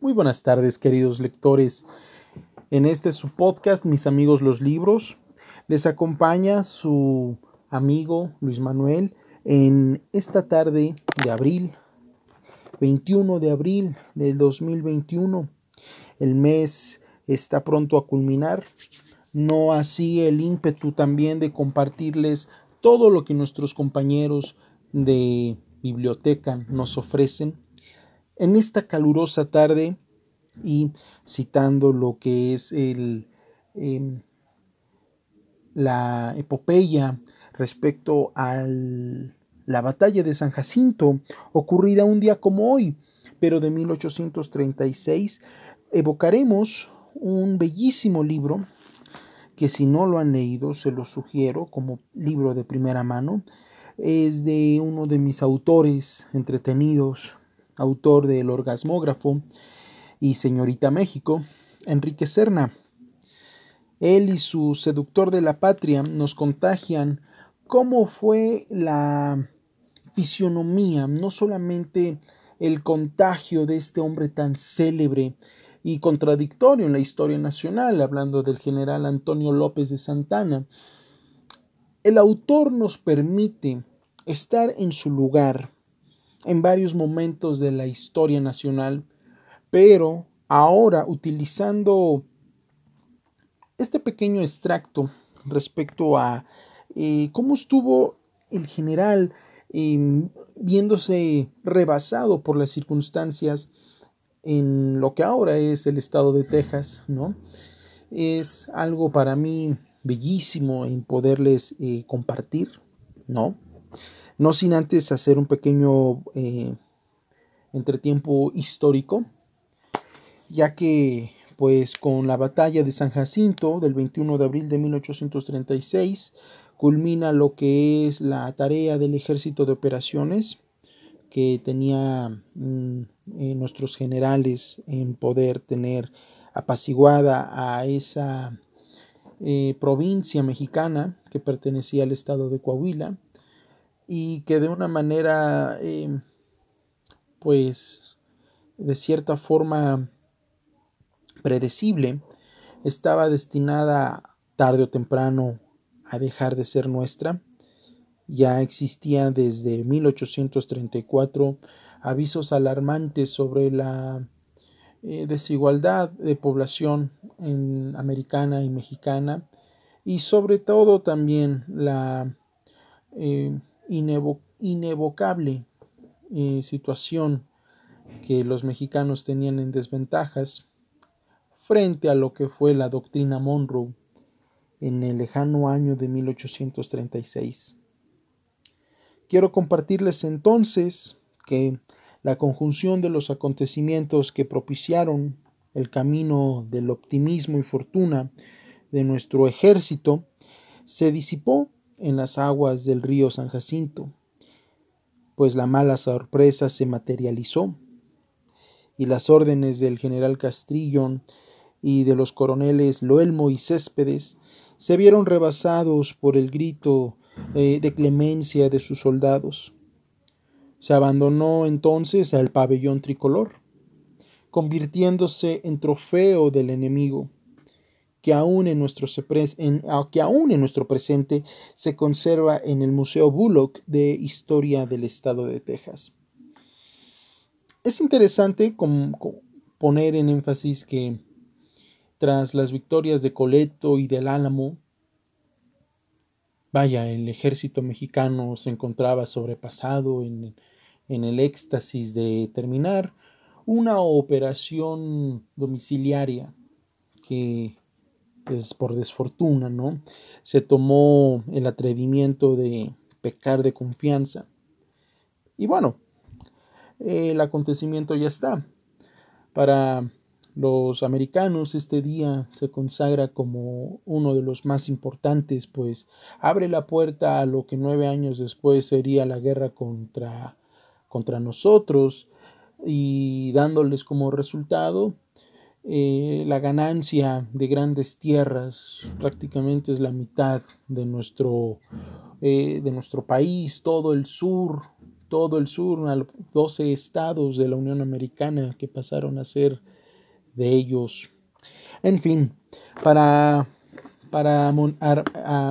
Muy buenas tardes, queridos lectores. En este su podcast, Mis amigos los libros, les acompaña su amigo Luis Manuel en esta tarde de abril, 21 de abril del 2021. El mes está pronto a culminar, no así el ímpetu también de compartirles todo lo que nuestros compañeros de biblioteca nos ofrecen en esta calurosa tarde y citando lo que es el, em, la epopeya respecto a la batalla de San Jacinto, ocurrida un día como hoy, pero de 1836, evocaremos un bellísimo libro que si no lo han leído se lo sugiero como libro de primera mano. Es de uno de mis autores entretenidos autor del Orgasmógrafo, y Señorita México, Enrique Serna. Él y su seductor de la patria nos contagian cómo fue la fisionomía, no solamente el contagio de este hombre tan célebre y contradictorio en la historia nacional, hablando del general Antonio López de Santana. El autor nos permite estar en su lugar, en varios momentos de la historia nacional, pero ahora utilizando este pequeño extracto respecto a eh, cómo estuvo el general em, viéndose rebasado por las circunstancias en lo que ahora es el estado de Texas, ¿no? Es algo para mí bellísimo en poderles eh, compartir, ¿no? No sin antes hacer un pequeño eh, entretiempo histórico, ya que pues con la batalla de San Jacinto del 21 de abril de 1836 culmina lo que es la tarea del ejército de operaciones que tenía mm, eh, nuestros generales en poder tener apaciguada a esa eh, provincia mexicana que pertenecía al estado de Coahuila y que de una manera, em, pues, de cierta forma predecible, estaba destinada tarde o temprano a dejar de ser nuestra. Ya existía desde 1834 avisos alarmantes sobre la eh, desigualdad de población en americana y mexicana y sobre todo también la eh, inevocable eh, situación que los mexicanos tenían en desventajas frente a lo que fue la doctrina Monroe en el lejano año de 1836. Quiero compartirles entonces que la conjunción de los acontecimientos que propiciaron el camino del optimismo y fortuna de nuestro ejército se disipó en las aguas del río San Jacinto, pues la mala sorpresa se materializó y las órdenes del general Castrillón y de los coroneles Loelmo y Céspedes se vieron rebasados por el grito eh, de clemencia de sus soldados. Se abandonó entonces al pabellón tricolor, convirtiéndose en trofeo del enemigo que aún en nuestro, que aún en nuestro presente se conserva en el Museo Bullock de Historia del Estado de Texas. Es interesante poner en énfasis que tras las victorias de Coleto y del Álamo, vaya, el ejército mexicano se encontraba sobrepasado en el éxtasis de terminar una operación domiciliaria que por desfortuna, ¿no? Se tomó el atrevimiento de pecar de confianza. Y bueno, el acontecimiento ya está. Para los americanos este día se consagra como uno de los más importantes, pues abre la puerta a lo que nueve años después sería la guerra contra, contra nosotros y dándoles como resultado eh, la ganancia de grandes tierras prácticamente es la mitad de nuestro, eh, de nuestro país, todo el sur todo el sur, 12 estados de la Unión Americana que pasaron a ser de ellos. En fin, para, para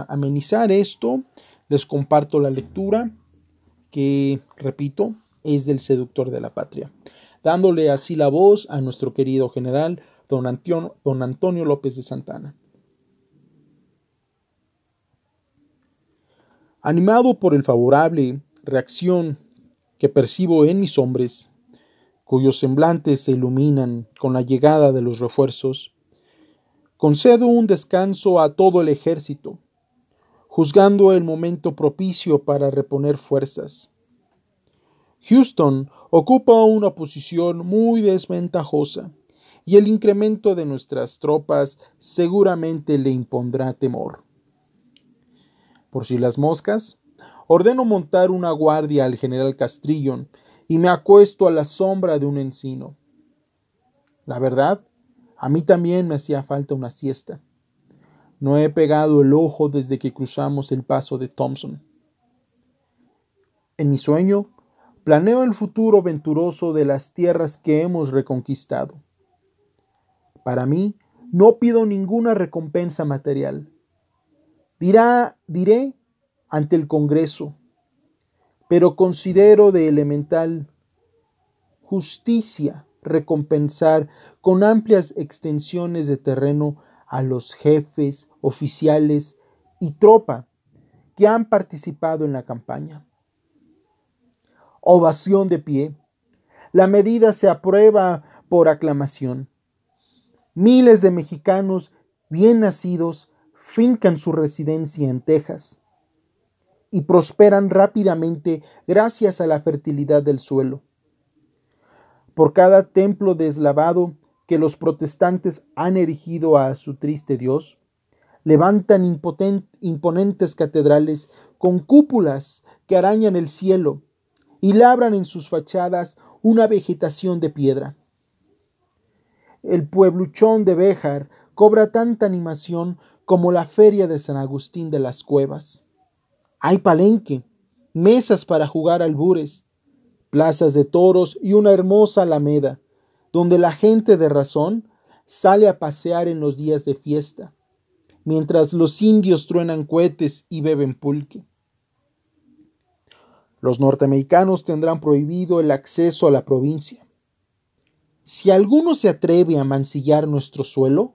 amenizar esto, les comparto la lectura que, repito, es del seductor de la patria, dándole así la voz a nuestro querido general don Antonio, López de Santana. Animado por el favorable reacción que percibo en mis hombres, cuyos semblantes se iluminan con la llegada de los refuerzos, concedo un descanso a todo el ejército, juzgando el momento propicio para reponer fuerzas. Houston ocupa una posición muy desventajosa, y el incremento de nuestras tropas seguramente le impondrá temor. Por si las moscas, ordeno montar una guardia al general Castrillon y me acuesto a la sombra de un encino. La verdad, a mí también me hacía falta una siesta. No he pegado el ojo desde que cruzamos el paso de Thompson. En mi sueño, planeo el futuro venturoso de las tierras que hemos reconquistado. Para mí, no pido ninguna recompensa material. Dirá, diré ante el Congreso, pero considero de elemental justicia recompensar con amplias extensiones de terreno a los jefes, oficiales y tropa que han participado en la campaña. Ovación de pie. La medida se aprueba por aclamación. Miles de mexicanos bien nacidos fincan su residencia en Texas y prosperan rápidamente gracias a la fertilidad del suelo. Por cada templo deslavado que los protestantes han erigido a su triste Dios, levantan imponentes catedrales con cúpulas que arañan el cielo y labran en sus fachadas una vegetación de piedra. El puebluchón de Béjar cobra tanta animación como la feria de San Agustín de las Cuevas. Hay palenque, mesas para jugar albures, plazas de toros y una hermosa alameda, donde la gente de razón sale a pasear en los días de fiesta, mientras los indios truenan cohetes y beben pulque. Los norteamericanos tendrán prohibido el acceso a la provincia. Si alguno se atreve a mancillar nuestro suelo,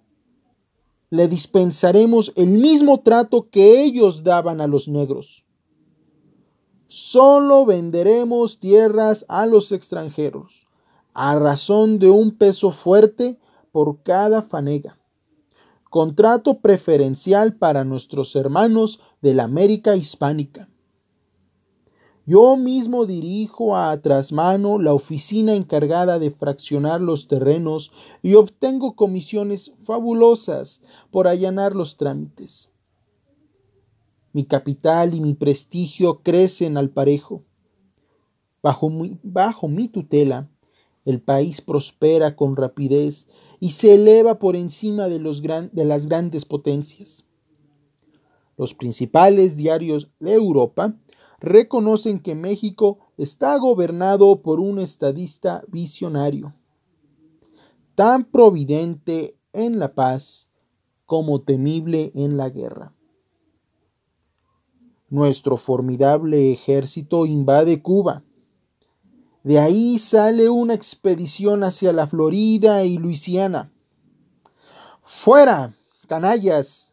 le dispensaremos el mismo trato que ellos daban a los negros. Solo venderemos tierras a los extranjeros, a razón de un peso fuerte por cada fanega. Contrato preferencial para nuestros hermanos de la América hispánica. Yo mismo dirijo a trasmano la oficina encargada de fraccionar los terrenos y obtengo comisiones fabulosas por allanar los trámites. Mi capital y mi prestigio crecen al parejo. Bajo mi, bajo mi tutela, el país prospera con rapidez y se eleva por encima de, los de las grandes potencias. Los principales diarios de Europa reconocen que México está gobernado por un estadista visionario, tan providente en la paz como temible en la guerra. Nuestro formidable ejército invade Cuba. De ahí sale una expedición hacia la Florida y Luisiana. ¡Fuera, canallas!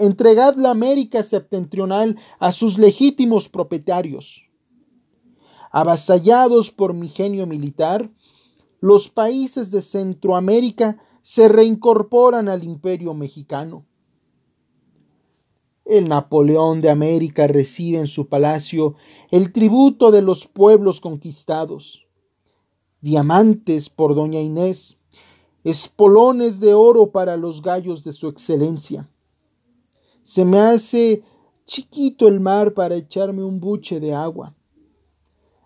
Entregad la América septentrional a sus legítimos propietarios. Avasallados por mi genio militar, los países de Centroamérica se reincorporan al imperio mexicano. El Napoleón de América recibe en su palacio el tributo de los pueblos conquistados. Diamantes por doña Inés, espolones de oro para los gallos de su excelencia. Se me hace chiquito el mar para echarme un buche de agua.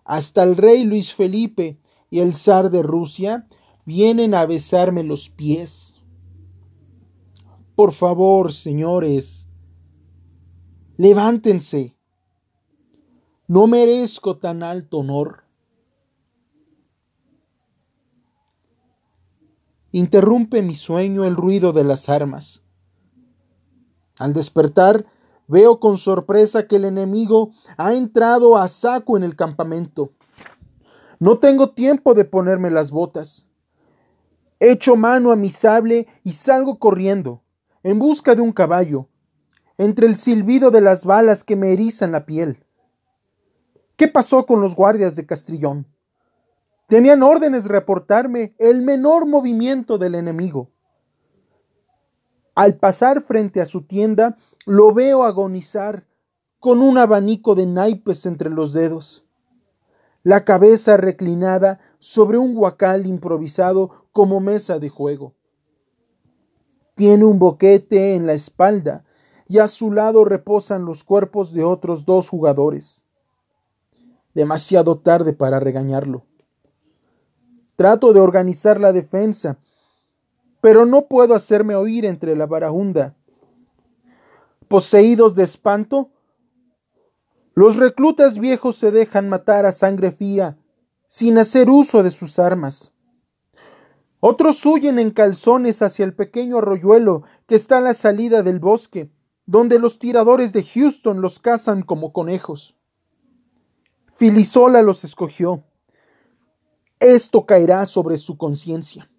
Hasta el rey Luis Felipe y el zar de Rusia vienen a besarme los pies. Por favor, señores, levántense. No merezco tan alto honor. Interrumpe mi sueño el ruido de las armas. Al despertar, veo con sorpresa que el enemigo ha entrado a saco en el campamento. No tengo tiempo de ponerme las botas. Echo mano a mi sable y salgo corriendo, en busca de un caballo, entre el silbido de las balas que me erizan la piel. ¿Qué pasó con los guardias de Castrillón? Tenían órdenes de reportarme el menor movimiento del enemigo. Al pasar frente a su tienda, lo veo agonizar con un abanico de naipes entre los dedos, la cabeza reclinada sobre un guacal improvisado como mesa de juego. Tiene un boquete en la espalda y a su lado reposan los cuerpos de otros dos jugadores. Demasiado tarde para regañarlo. Trato de organizar la defensa, pero no puedo hacerme oír entre la barahunda. Poseídos de espanto, los reclutas viejos se dejan matar a sangre fría, sin hacer uso de sus armas. Otros huyen en calzones hacia el pequeño arroyuelo que está a la salida del bosque, donde los tiradores de Houston los cazan como conejos. Filisola los escogió. Esto caerá sobre su conciencia.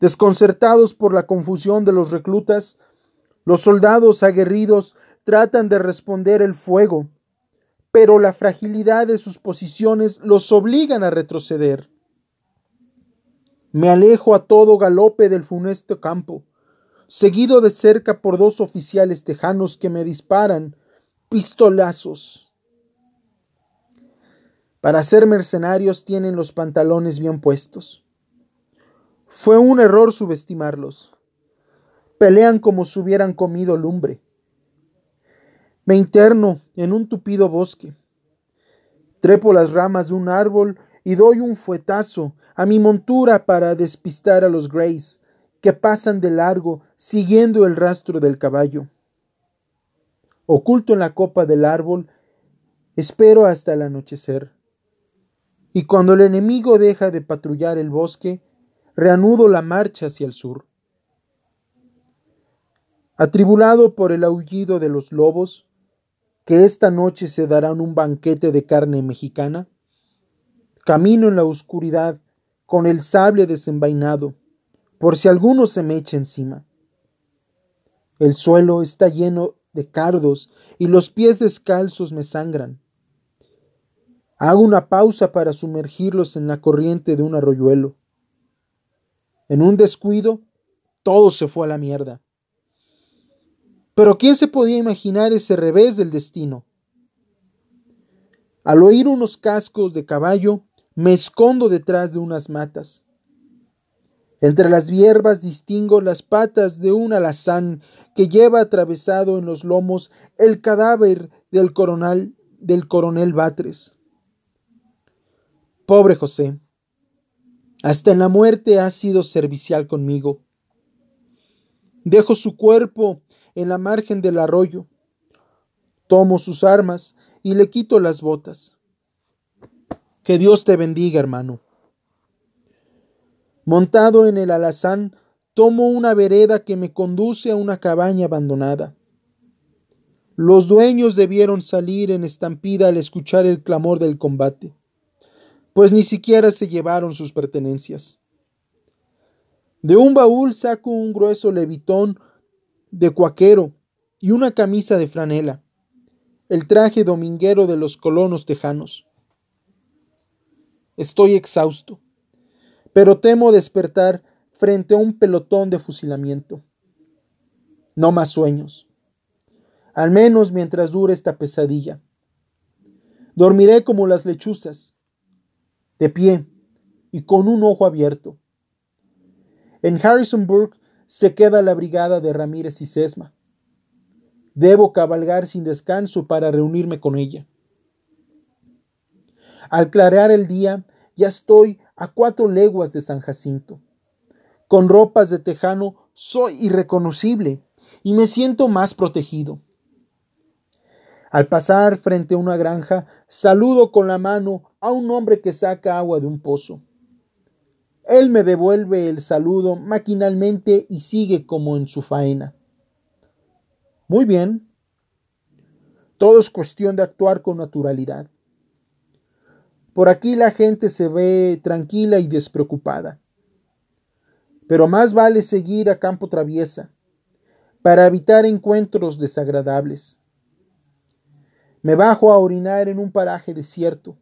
Desconcertados por la confusión de los reclutas, los soldados aguerridos tratan de responder el fuego, pero la fragilidad de sus posiciones los obligan a retroceder. Me alejo a todo galope del funesto campo seguido de cerca por dos oficiales tejanos que me disparan pistolazos. Para ser mercenarios tienen los pantalones bien puestos. Fue un error subestimarlos. Pelean como si hubieran comido lumbre. Me interno en un tupido bosque. Trepo las ramas de un árbol y doy un fuetazo a mi montura para despistar a los Greys, que pasan de largo siguiendo el rastro del caballo. Oculto en la copa del árbol, espero hasta el anochecer. Y cuando el enemigo deja de patrullar el bosque, reanudo la marcha hacia el sur. Atribulado por el aullido de los lobos, que esta noche se darán un banquete de carne mexicana, camino en la oscuridad con el sable desenvainado, por si alguno se me echa encima. El suelo está lleno de cardos y los pies descalzos me sangran. Hago una pausa para sumergirlos en la corriente de un arroyuelo. En un descuido, todo se fue a la mierda. Pero ¿quién se podía imaginar ese revés del destino? Al oír unos cascos de caballo, me escondo detrás de unas matas. Entre las hierbas distingo las patas de un alazán que lleva atravesado en los lomos el cadáver del coronel, del coronel Batres. Pobre José, hasta en la muerte ha sido servicial conmigo. Dejo su cuerpo en la margen del arroyo, tomo sus armas y le quito las botas. Que Dios te bendiga, hermano. Montado en el alazán, tomo una vereda que me conduce a una cabaña abandonada. Los dueños debieron salir en estampida al escuchar el clamor del combate, pues ni siquiera se llevaron sus pertenencias. De un baúl saco un grueso levitón de cuaquero y una camisa de franela, el traje dominguero de los colonos tejanos. Estoy exhausto pero temo despertar frente a un pelotón de fusilamiento. No más sueños, al menos mientras dure esta pesadilla. Dormiré como las lechuzas, de pie y con un ojo abierto. En Harrisonburg se queda la brigada de Ramírez y Sesma. Debo cabalgar sin descanso para reunirme con ella. Al clarear el día, ya estoy a cuatro leguas de San Jacinto. Con ropas de tejano soy irreconocible y me siento más protegido. Al pasar frente a una granja, saludo con la mano a un hombre que saca agua de un pozo. Él me devuelve el saludo maquinalmente y sigue como en su faena. Muy bien. Todo es cuestión de actuar con naturalidad. Por aquí la gente se ve tranquila y despreocupada. Pero más vale seguir a campo traviesa para evitar encuentros desagradables. Me bajo a orinar en un paraje desierto,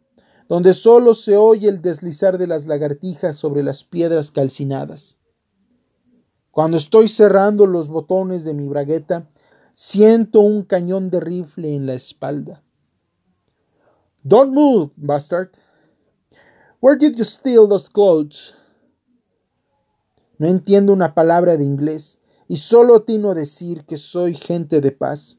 donde solo se oye el deslizar de las lagartijas sobre las piedras calcinadas. Cuando estoy cerrando los botones de mi bragueta, siento un cañón de rifle en la espalda. Don't move, bastard. Where did you steal those clothes? No entiendo una palabra de inglés y solo atino a decir que soy gente de paz.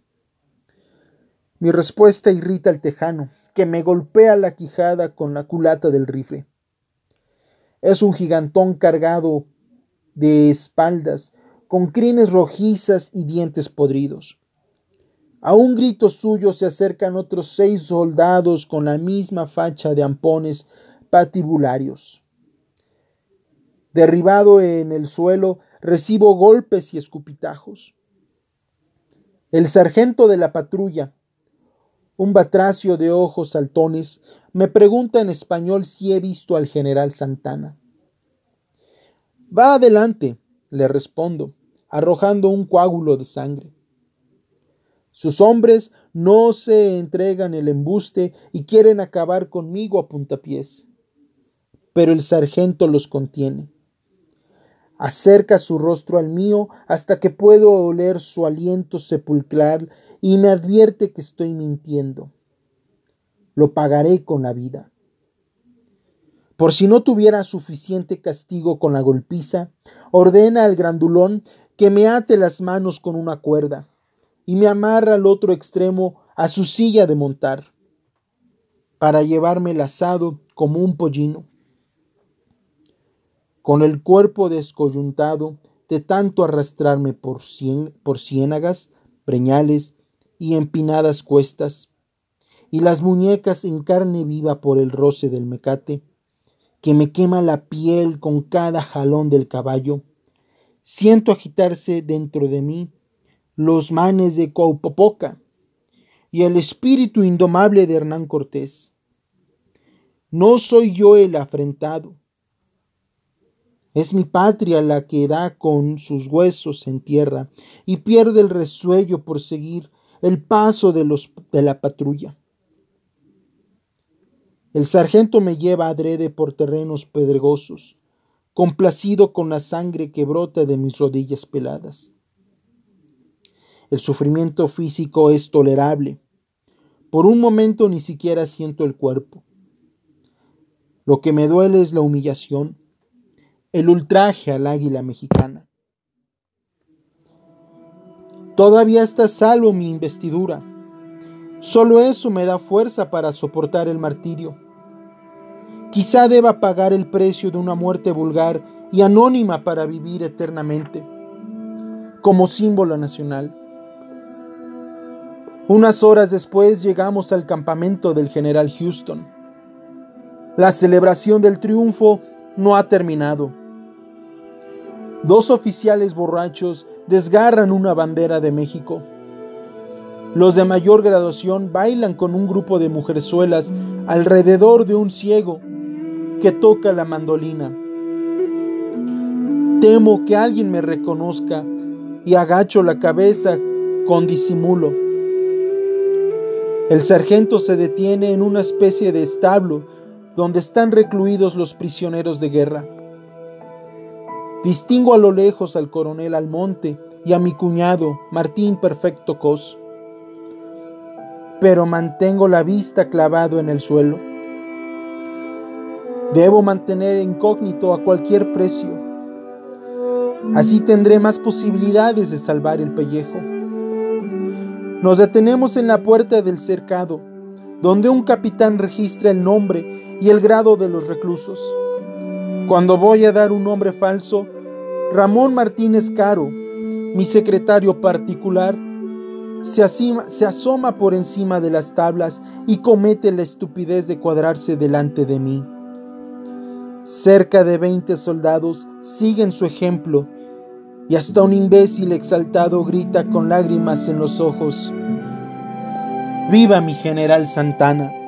Mi respuesta irrita al tejano, que me golpea la quijada con la culata del rifle. Es un gigantón cargado de espaldas, con crines rojizas y dientes podridos. A un grito suyo se acercan otros seis soldados con la misma facha de ampones patibularios. Derribado en el suelo, recibo golpes y escupitajos. El sargento de la patrulla, un batracio de ojos saltones, me pregunta en español si he visto al general Santana. Va adelante, le respondo, arrojando un coágulo de sangre. Sus hombres no se entregan el embuste y quieren acabar conmigo a puntapiés. Pero el sargento los contiene. Acerca su rostro al mío hasta que puedo oler su aliento sepulcral y me advierte que estoy mintiendo. Lo pagaré con la vida. Por si no tuviera suficiente castigo con la golpiza, ordena al grandulón que me ate las manos con una cuerda y me amarra al otro extremo a su silla de montar para llevarme el asado como un pollino. Con el cuerpo descoyuntado de tanto arrastrarme por, por ciénagas, preñales y empinadas cuestas, y las muñecas en carne viva por el roce del mecate, que me quema la piel con cada jalón del caballo, siento agitarse dentro de mí los manes de Cuaupopoca y el espíritu indomable de Hernán Cortés. No soy yo el afrentado, es mi patria la que da con sus huesos en tierra y pierde el resuello por seguir el paso de, los, de la patrulla. El sargento me lleva adrede por terrenos pedregosos, complacido con la sangre que brota de mis rodillas peladas. El sufrimiento físico es tolerable. Por un momento ni siquiera siento el cuerpo. Lo que me duele es la humillación, el ultraje al águila mexicana. Todavía está salvo mi investidura. Solo eso me da fuerza para soportar el martirio. Quizá deba pagar el precio de una muerte vulgar y anónima para vivir eternamente, como símbolo nacional. Unas horas después llegamos al campamento del general Houston. La celebración del triunfo no ha terminado. Dos oficiales borrachos desgarran una bandera de México. Los de mayor graduación bailan con un grupo de mujerzuelas alrededor de un ciego que toca la mandolina. Temo que alguien me reconozca y agacho la cabeza con disimulo. El sargento se detiene en una especie de establo donde están recluidos los prisioneros de guerra. Distingo a lo lejos al coronel Almonte y a mi cuñado Martín Perfecto Cos, pero mantengo la vista clavado en el suelo. Debo mantener incógnito a cualquier precio. Así tendré más posibilidades de salvar el pellejo. Nos detenemos en la puerta del cercado, donde un capitán registra el nombre y el grado de los reclusos. Cuando voy a dar un nombre falso, Ramón Martínez Caro, mi secretario particular, se, asoma por encima de las tablas y comete la estupidez de cuadrarse delante de mí. Cerca de veinte soldados siguen su ejemplo y hasta un imbécil exaltado grita con lágrimas en los ojos, ¡Viva mi general Santana!